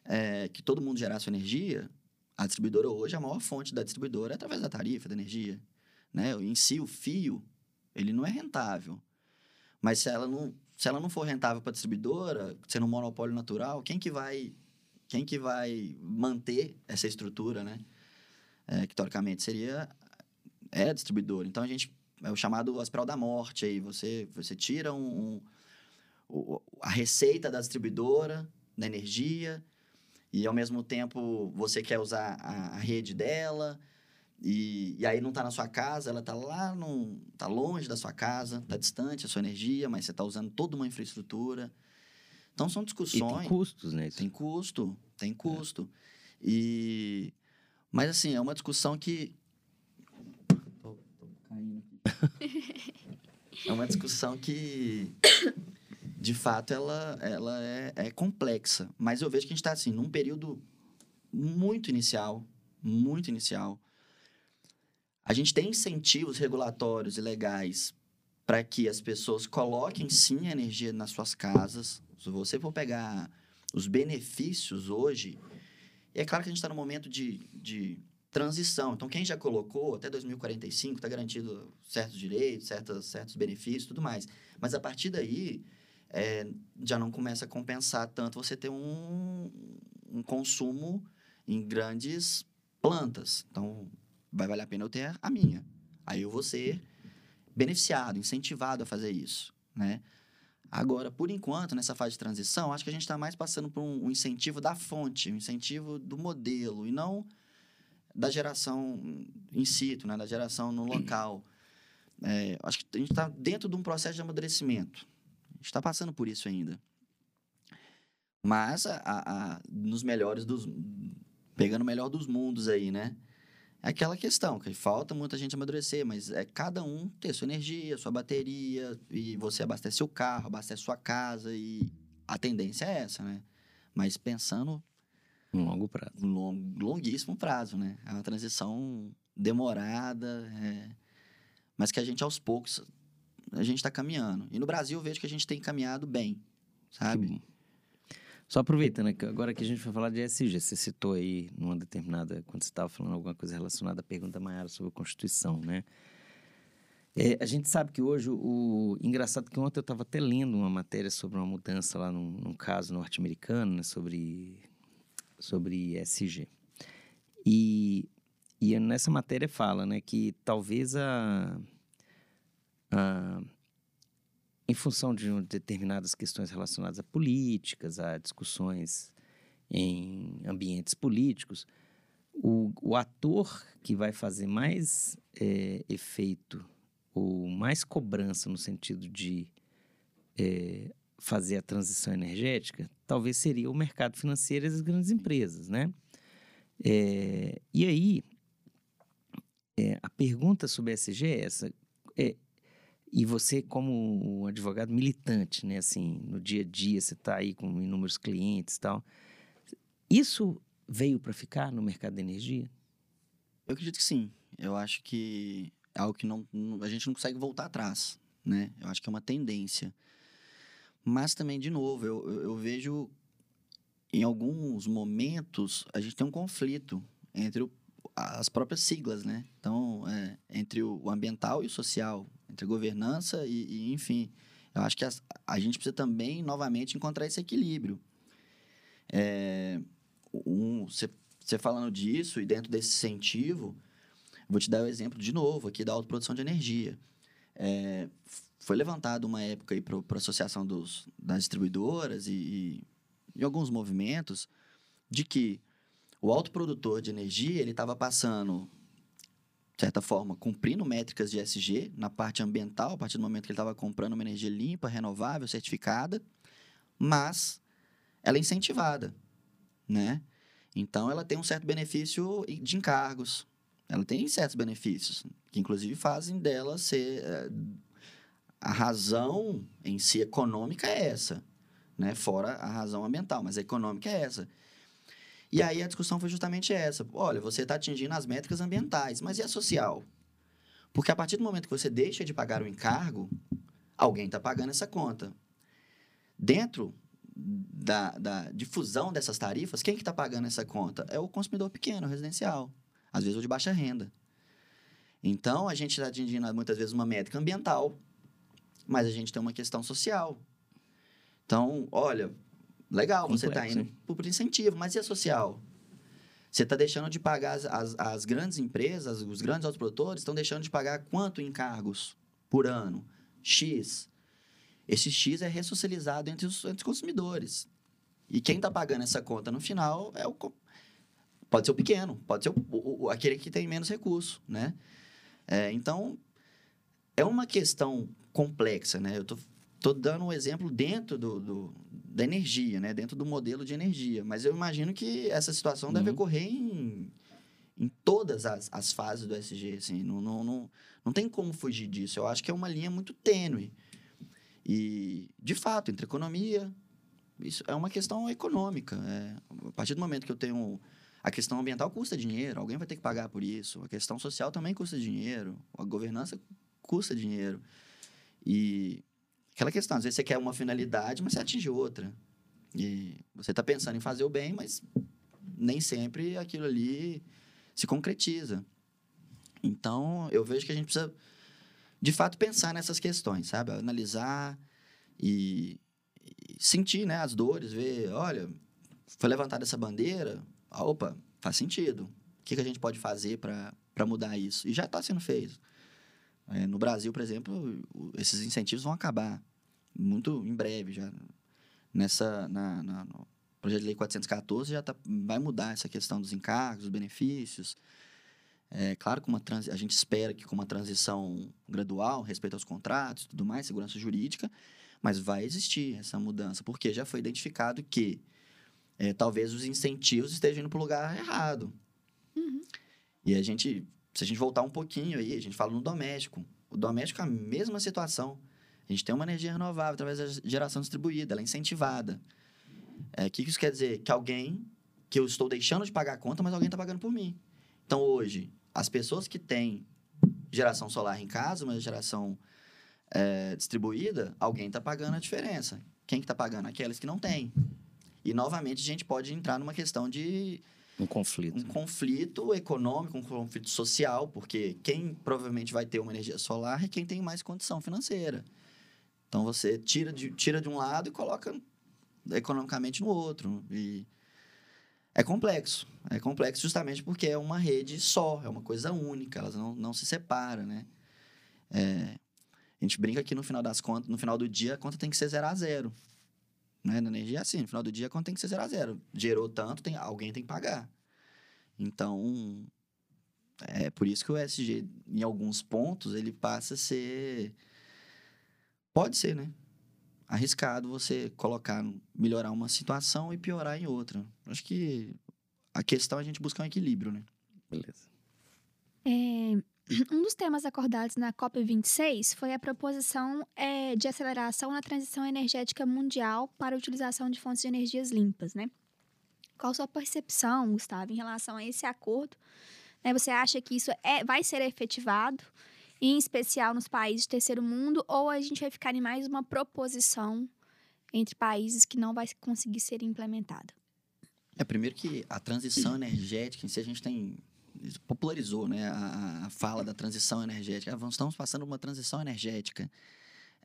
é, que todo mundo gerar sua energia, a distribuidora hoje, a maior fonte da distribuidora é através da tarifa da energia. Né? Em si, o fio, ele não é rentável. Mas se ela não, se ela não for rentável para a distribuidora, sendo um monopólio natural, quem que vai, quem que vai manter essa estrutura, né? É, que teoricamente seria é a distribuidora. Então a gente é o chamado aspiral da morte aí. Você você tira um, um- o- a receita da distribuidora da energia e ao mesmo tempo você quer usar a, a rede dela e, e aí não está na sua casa, ela está lá, num, tá longe da sua casa, está distante a sua energia, mas você está usando toda uma infraestrutura. Então são E discussões. tem custos, né? Isso. Tem custo, tem custo. E mas assim, é uma discussão que Tô- tô caindo aqui. [LAUGHS] É uma discussão que de fato ela ela é, é complexa, mas eu vejo que a gente está assim num período muito inicial, muito inicial. A gente tem incentivos regulatórios e legais para que as pessoas coloquem sim a energia nas suas casas. Se você for pegar os benefícios hoje, é claro que a gente está no momento de, de transição. Então, quem já colocou até 2045 está garantido certos direitos, certos, certos benefícios tudo mais. Mas a partir daí, é, já não começa a compensar tanto você ter um, um consumo em grandes plantas. Então, vai valer a pena eu ter a minha. Aí eu vou ser beneficiado, incentivado a fazer isso, né? Agora, por enquanto, nessa fase de transição, acho que a gente está mais passando por um, um incentivo da fonte, um incentivo do modelo, e não da geração in situ, né? da geração no local. É, acho que a gente está dentro de um processo de amadurecimento. A gente está passando por isso ainda. Mas, a, a- nos melhores dos... Pegando o melhor dos mundos aí, né? É aquela questão, que falta muita gente amadurecer, mas é cada um ter sua energia, sua bateria, e você abastece seu carro, abastece sua casa, e a tendência é essa, né? Mas pensando Um longo prazo. long, longuíssimo prazo, né? É uma transição demorada, é, mas que a gente, aos poucos, a gente está caminhando. E no Brasil, eu vejo que a gente tem caminhado bem, sabe? Só aproveitando, agora que a gente foi falar de ESG, você citou aí numa determinada, quando você estava falando alguma coisa relacionada à pergunta Maiara sobre a Constituição, né? É, a gente sabe que hoje, o engraçado que ontem eu estava até lendo uma matéria sobre uma mudança lá num, num caso norte-americano, né, sobre, sobre ESG. E, e nessa matéria fala né, que talvez a, a em função de determinadas questões relacionadas a políticas, a discussões em ambientes políticos, o, o ator que vai fazer mais é, efeito ou mais cobrança no sentido de é, fazer a transição energética, talvez seria o mercado financeiro e as grandes empresas, né? É, e aí, é, a pergunta sobre a SG é essa. E você, como um advogado militante, né? Assim, no dia a dia, você está aí com inúmeros clientes e tal. Isso veio para ficar no mercado da energia? Eu acredito que sim. Eu acho que é algo que não, a gente não consegue voltar atrás, né? Eu acho que é uma tendência. Mas também, de novo, eu, eu, eu vejo em alguns momentos a gente tem um conflito entre o, as próprias siglas, né? Então, é, entre o ambiental e o social, entre governança e, e enfim. Eu acho que a, a, gente precisa também, novamente, encontrar esse equilíbrio. É, um, você falando disso e dentro desse incentivo, vou te dar o um exemplo de novo aqui da autoprodução de energia. É, foi levantado uma época aí para a Associação dos, das Distribuidoras e, e, e, alguns movimentos de que o autoprodutor de energia ele estava passando, de certa forma, cumprindo métricas de SG na parte ambiental, a partir do momento que ele estava comprando uma energia limpa, renovável, certificada, mas ela é incentivada, né? Então, ela tem um certo benefício de encargos. Ela tem certos benefícios, que inclusive fazem dela ser eh, a razão em si econômica é essa, né? Fora a razão ambiental, mas a econômica é essa. E aí a discussão foi justamente essa. Olha, você está atingindo as métricas ambientais, mas e a social? Porque a partir do momento que você deixa de pagar o encargo, alguém está pagando essa conta. Dentro da, da difusão dessas tarifas, quem que está pagando essa conta? É o consumidor pequeno, residencial. Às vezes o de baixa renda. Então, a gente está atingindo muitas vezes uma métrica ambiental, mas a gente tem uma questão social. Então, olha, legal, você está indo por incentivo, mas e a social? Você está deixando de pagar as, as, as, grandes empresas, os grandes autoprodutores estão deixando de pagar quanto em cargos por ano? X. Esse X é ressocializado entre os, entre os consumidores. E quem está pagando essa conta no final é o. Pode ser o pequeno, pode ser o, o aquele que tem menos recurso, né? É, então, é uma questão complexa, né? Eu tô, tô dando um exemplo dentro do, do, da energia, né? Dentro do modelo de energia. Mas eu imagino que essa situação uhum. deve ocorrer em, em todas as, as fases do SG, assim. Não, não, não, não tem como fugir disso. Eu acho que é uma linha muito tênue. E, de fato, entre economia... Isso é uma questão econômica. É, a partir do momento que eu tenho... A questão ambiental custa dinheiro, alguém vai ter que pagar por isso. A questão social também custa dinheiro. A governança custa dinheiro. E aquela questão, às vezes você quer uma finalidade, mas você atinge outra. E você está pensando em fazer o bem, mas nem sempre aquilo ali se concretiza. Então, eu vejo que a gente precisa, de fato, pensar nessas questões, sabe? Analisar e, e sentir né, as dores, ver, olha, foi levantada essa bandeira, opa, faz sentido. O que, que a gente pode fazer para mudar isso? E já está sendo feito. É, no Brasil, por exemplo, esses incentivos vão acabar muito em breve já. Nessa, na, na no projeto de lei 414 já tá, vai mudar essa questão dos encargos, dos benefícios. É claro que uma trans, a gente espera que com uma transição gradual, respeito aos contratos tudo mais, segurança jurídica, mas vai existir essa mudança, porque já foi identificado que é, talvez os incentivos estejam indo para o lugar errado. Uhum. E a gente se a gente voltar um pouquinho aí, a gente fala no doméstico. O doméstico é a mesma situação. A gente tem uma energia renovável através da geração distribuída, ela é incentivada. O é, que isso quer dizer? Que alguém, que eu estou deixando de pagar a conta, mas alguém está pagando por mim. Então, hoje, as pessoas que têm geração solar em casa, uma geração é, distribuída, alguém está pagando a diferença. Quem que está pagando? Aquelas que não têm. E, novamente, a gente pode entrar numa questão de um conflito. Um conflito econômico, um conflito social, porque quem provavelmente vai ter uma energia solar é quem tem mais condição financeira. Então você tira de, tira de um lado e coloca economicamente no outro. E é complexo. É complexo justamente porque é uma rede só, é uma coisa única, elas não, não se separam, né? É, a gente brinca que no final das contas, no final do dia, a conta tem que ser zero a zero. Né? Na energia é assim, no final do dia a conta tem que ser zero a zero. Gerou tanto, tem, alguém tem que pagar. Então, é por isso que o ESG, em alguns pontos, ele passa a ser. Pode ser, né? Arriscado você colocar, melhorar uma situação e piorar em outra. Acho que a questão é a gente buscar um equilíbrio, né? Beleza. É, [CLEARS THROAT] um dos temas acordados na COP26 foi a proposição é, de aceleração na transição energética mundial para a utilização de fontes de energias limpas, né? Qual a sua percepção, Gustavo, em relação a esse acordo? Né, você acha que isso é, vai ser efetivado, em especial nos países de terceiro mundo, ou a gente vai ficar em mais uma proposição entre países que não vai conseguir ser implementada? É, primeiro que a transição energética em si a gente tem popularizou né, a, a fala da transição energética. Ah, estamos passando uma transição energética.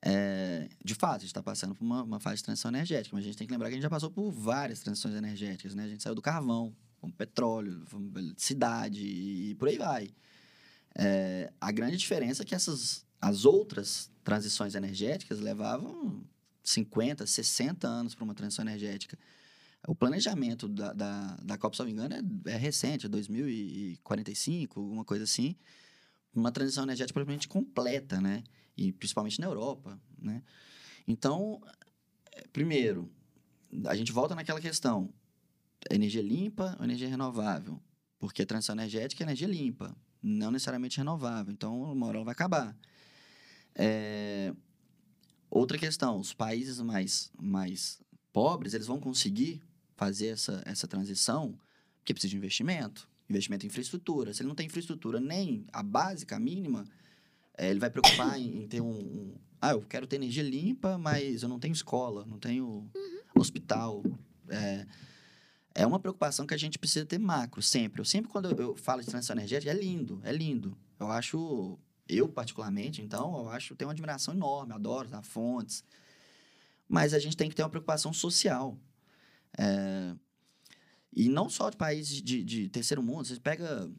É, de fato, a gente está passando por uma, uma, fase de transição energética, mas a gente tem que lembrar que a gente já passou por várias transições energéticas. Né? A gente saiu do carvão, como petróleo, cidade e por aí vai. É, a grande diferença é que essas, as outras transições energéticas levavam 50, 60 anos para uma transição energética. O planejamento da, da, da Copa, se não me engano, é, é recente, é 2045, alguma coisa assim. Uma transição energética propriamente completa, né? E principalmente na Europa, né? Então, é, primeiro, a gente volta naquela questão. Energia limpa ou energia renovável? Porque a transição energética é energia limpa, não necessariamente renovável. Então, uma hora ela vai acabar. É... Outra questão, os países mais, mais pobres, eles vão conseguir fazer essa, essa transição, porque precisa de investimento, investimento em infraestrutura. Se ele não tem infraestrutura nem a básica, a mínima, é, ele vai preocupar em, em ter um, um, Ah, eu quero ter energia limpa, mas eu não tenho escola, não tenho uhum. hospital. É, é uma preocupação que a gente precisa ter macro, sempre. Eu sempre, quando eu falo de transição energética, é lindo, é lindo. Eu acho, eu particularmente, então, eu acho, tenho uma admiração enorme, adoro as fontes. Mas a gente tem que ter uma preocupação social. É, e não só de países de, de terceiro mundo, você pega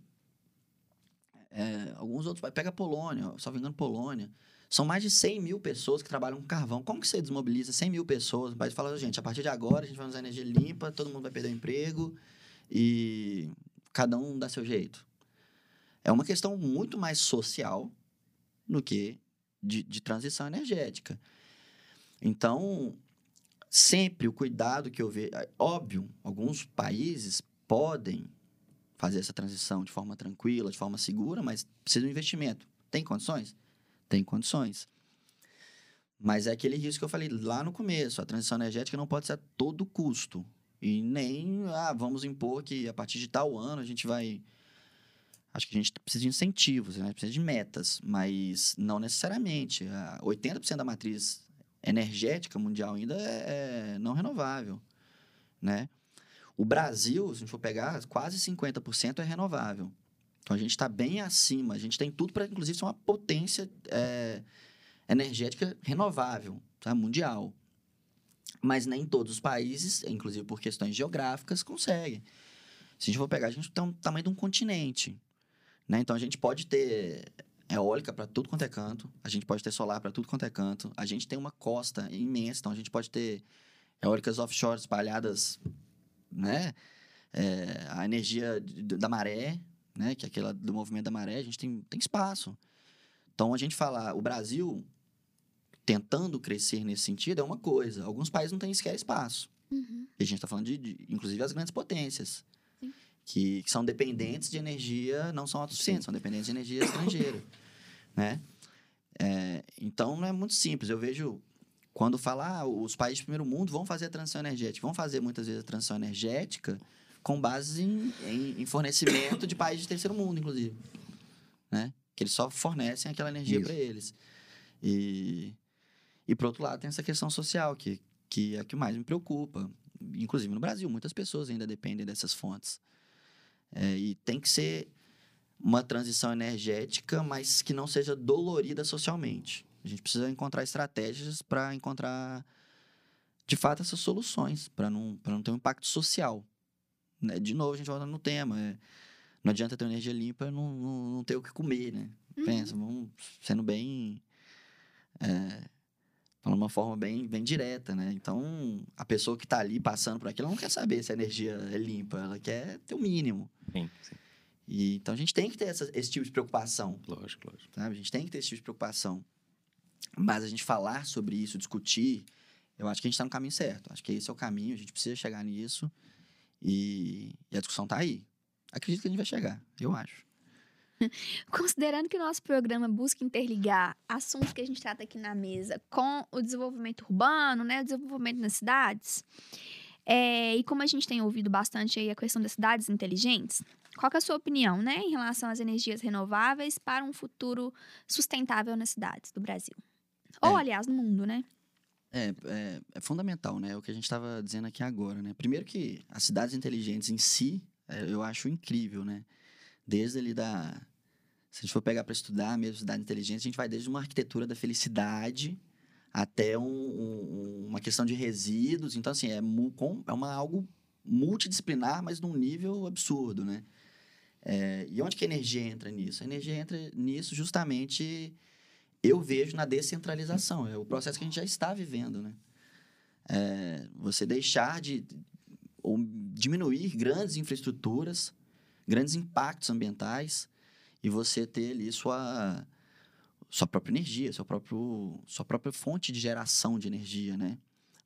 é, alguns outros, pega a Polônia, só me engano, Polônia. São mais de 100 mil pessoas que trabalham com carvão. Como que você desmobiliza 100 mil pessoas? País fala, gente, a partir de agora a gente vai usar energia limpa, todo mundo vai perder o emprego e cada um dá seu jeito. É uma questão muito mais social do que de, de transição energética. Então, sempre o cuidado que eu vejo. É, óbvio, alguns países podem fazer essa transição de forma tranquila, de forma segura, mas precisa de um investimento. Tem condições? Tem condições. Mas é aquele risco que eu falei lá no começo. A transição energética não pode ser a todo custo. E nem, ah, vamos impor que a partir de tal ano a gente vai. Acho que a gente precisa de incentivos, né? precisa de metas, mas não necessariamente. 80% da matriz energética mundial ainda é, é não renovável, né? O Brasil, se a gente for pegar, quase 50% é renovável. Então, a gente está bem acima. A gente tem tudo para, inclusive, ser uma potência é, energética renovável, tá? mundial. Mas nem todos os países, inclusive por questões geográficas, conseguem. Se a gente for pegar, a gente tem o tamanho de um continente. Né? Então, a gente pode ter eólica para tudo quanto é canto, a gente pode ter solar para tudo quanto é canto, a gente tem uma costa imensa, então a gente pode ter eólicas offshore espalhadas, né? É, a energia da maré, né? Que é aquela do movimento da maré, a gente tem, tem espaço. Então, a gente falar, o Brasil tentando crescer nesse sentido é uma coisa. Alguns países não têm sequer espaço. Uhum. E a gente está falando de, de, inclusive, as grandes potências que, que são dependentes de energia, não são autossuficientes, são dependentes de energia estrangeira, [COUGHS] né? É, então, não é muito simples. Eu vejo, quando falar, ah, os países do primeiro mundo vão fazer a transição energética, vão fazer muitas vezes a transição energética com base em, em, em fornecimento de países de terceiro mundo, inclusive, né? Que eles só fornecem aquela energia para eles. E, e, por outro lado, tem essa questão social, que, que é a que mais me preocupa. Inclusive no Brasil, muitas pessoas ainda dependem dessas fontes. É, e tem que ser uma transição energética, mas que não seja dolorida socialmente. A gente precisa encontrar estratégias para encontrar, de fato, essas soluções, para não, não ter um impacto social. Né? De novo, a gente volta no tema. É, não adianta ter energia limpa e não, não, não, ter o que comer, né? Uhum. Pensa, vamos sendo bem. É, Fala de uma forma bem, bem direta, né? Então, a pessoa que está ali passando por aquilo, ela não quer saber se a energia é limpa, ela quer ter o mínimo. Sim, sim. E, então, a gente tem que ter essa, esse tipo de preocupação, Lógico, lógico. sabe? A gente tem que ter esse tipo de preocupação. Mas a gente falar sobre isso, discutir, eu acho que a gente está no caminho certo. Acho que esse é o caminho, a gente precisa chegar nisso. E, e a discussão está aí. Acredito que a gente vai chegar, eu acho. [LAUGHS] Considerando que o nosso programa busca interligar assuntos que a gente trata aqui na mesa com o desenvolvimento urbano, né, o desenvolvimento nas cidades, é, e como a gente tem ouvido bastante aí a questão das cidades inteligentes, qual é a sua opinião, né, em relação às energias renováveis para um futuro sustentável nas cidades do Brasil? Ou, É. aliás, no mundo, né? É, é, é fundamental, né? O que a gente estava dizendo aqui agora, né? Primeiro que as cidades inteligentes em si, é, eu acho incrível, né? Desde ali da... Se a gente for pegar para estudar mesmo cidade inteligente, a gente vai desde uma arquitetura da felicidade até um- um- uma questão de resíduos. Então, assim, é, é uma, algo multidisciplinar, mas num nível absurdo, né? É, e onde que a energia entra nisso? A energia entra nisso justamente eu vejo na descentralização. É o processo que a gente já está vivendo, né? É, você deixar de ou diminuir grandes infraestruturas, grandes impactos ambientais e você ter ali sua sua própria energia, seu próprio sua própria fonte de geração de energia, né?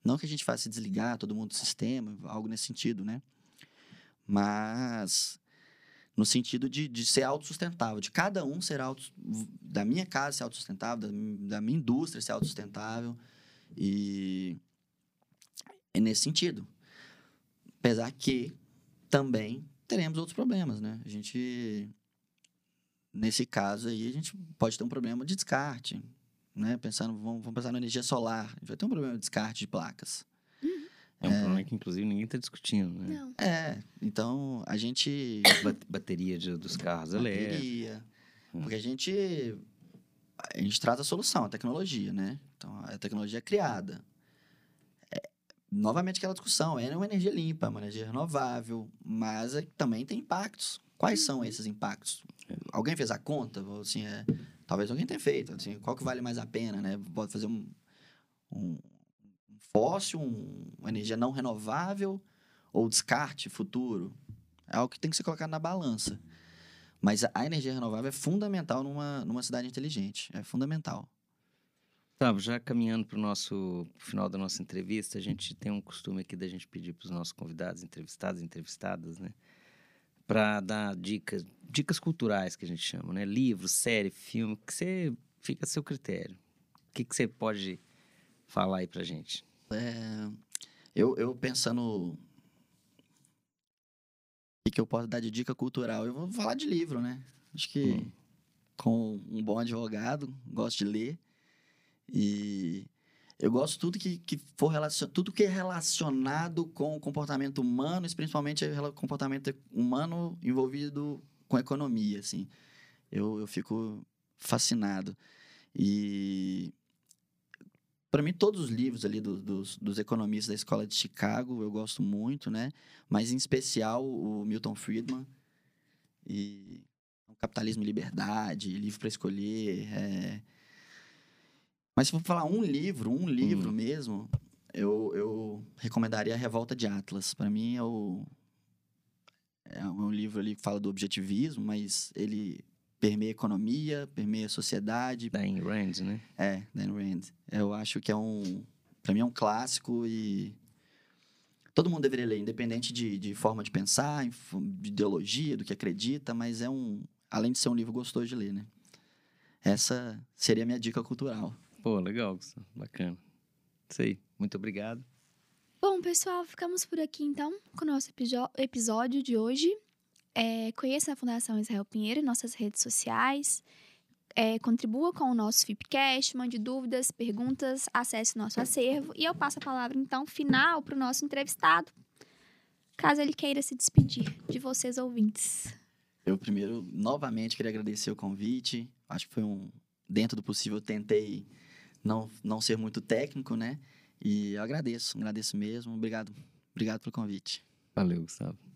Não que a gente faça se desligar todo mundo do sistema, algo nesse sentido, né? Mas no sentido de, de ser autossustentável, de cada um ser auto, da minha casa ser autossustentável, da, da minha indústria ser autossustentável e é nesse sentido. Apesar que também teremos outros problemas, né? A gente nesse caso aí a gente pode ter um problema de descarte, né? Pensando, vamos, vamos pensar na energia solar, a gente vai ter um problema de descarte de placas. É um problema que, inclusive, ninguém está discutindo, né? Não. É, então a gente [COUGHS] Ba- Bateria de- dos carros elétricos. bateria. Hum. Porque a gente a gente traz a solução, a tecnologia, né? Então a tecnologia é criada. É, novamente aquela discussão, é uma energia limpa, é uma energia renovável, mas é- também tem impactos. Quais são esses impactos? Alguém fez a conta? Ou, Assim, é, talvez alguém tenha feito. Assim, qual que vale mais a pena, né? Pode fazer um um fóssil, um- uma energia não renovável ou descarte futuro? É algo que tem que ser colocado na balança. Mas a- energia renovável é fundamental numa, numa cidade inteligente. É fundamental. Tá, já caminhando para o nosso pro final da nossa entrevista, a gente tem um costume aqui da gente pedir para os nossos convidados, entrevistados entrevistadas, né? Para dar dicas, dicas culturais que a gente chama, né? Livro, série, filme, que você fica a seu critério. O que, que você pode falar aí pra gente? É, eu, eu pensando. O que que eu posso dar de dica cultural? Eu vou falar de livro, né? Acho que, Hum. com um bom advogado, gosto de ler. E eu gosto tudo que, que for relacion... tudo que é relacionado com o comportamento humano, e principalmente o comportamento humano envolvido com economia, assim. Eu, eu fico fascinado. E para mim todos os livros ali do- dos, dos economistas da escola de Chicago eu gosto muito, né? Mas em especial o Milton Friedman e Capitalismo e Liberdade, Livro para Escolher. é. Mas se for falar um livro, um livro Hum. mesmo, eu, eu recomendaria a Revolta de Atlas. Para mim é o é um livro ali que fala do objetivismo, mas ele permeia economia, permeia sociedade, Da Ayn Rand, né? é, Dan Rand. Eu acho que é um. Pra mim é um clássico e. Todo mundo deveria ler, independente de, de forma de pensar, de ideologia, do que acredita, mas é um. Além de ser um livro gostoso de ler, né? Essa seria a minha dica cultural. Pô, legal, Gustavo. Bacana. Isso aí. Muito obrigado. Bom, pessoal, ficamos por aqui então com o nosso episódio de hoje. É, conheça a Fundação Israel Pinheiro em nossas redes sociais. É, contribua com o nosso FIPcast, mande dúvidas, perguntas, acesse o nosso acervo. E eu passo a palavra, então, final para o nosso entrevistado, caso ele queira se despedir de vocês, ouvintes. Eu primeiro, novamente, queria agradecer o convite. Acho que foi um. Dentro do possível, eu tentei não, não ser muito técnico, né? E eu agradeço, agradeço mesmo. Obrigado. Obrigado pelo convite. Valeu, Gustavo.